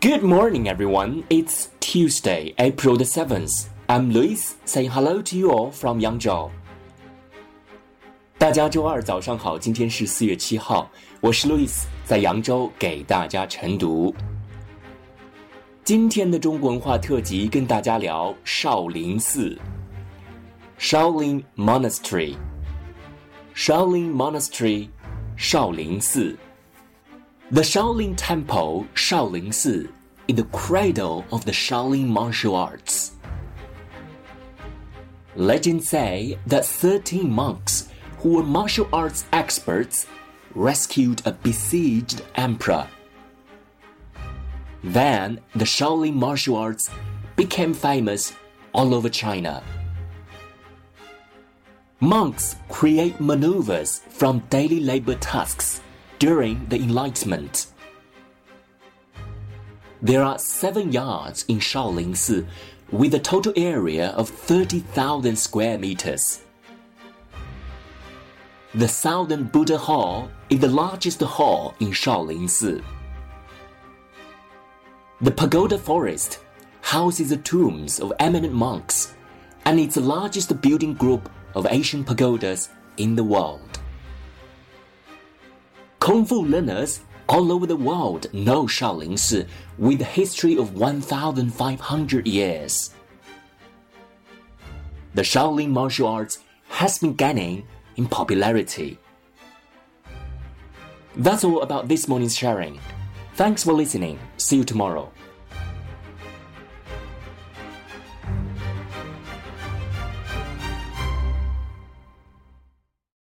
Good morning, everyone. It's Tuesday, April the 7th. I'm Lewis saying hello to you all from Yangzhou. 大家周二早上好，今天是四月七号，我是 Lewis，在扬州给大家晨读。今天的中国文化特辑跟大家聊少林寺 （Shaolin Monastery）。Shaolin Monastery，少林寺。The Shaolin Temple, Shaolin Si, is the cradle of the Shaolin martial arts. Legends say that 13 monks who were martial arts experts rescued a besieged emperor. Then the Shaolin martial arts became famous all over China. Monks create maneuvers from daily labor tasks during the Enlightenment. There are seven yards in Shaolin Si with a total area of 30,000 square meters. The Thousand Buddha Hall is the largest hall in Shaolin Si. The Pagoda Forest houses the tombs of eminent monks and it's the largest building group of Asian pagodas in the world. Kung Fu learners all over the world know Shaolin Si with a history of 1,500 years. The Shaolin martial arts has been gaining in popularity. That's all about this morning's sharing. Thanks for listening. See you tomorrow.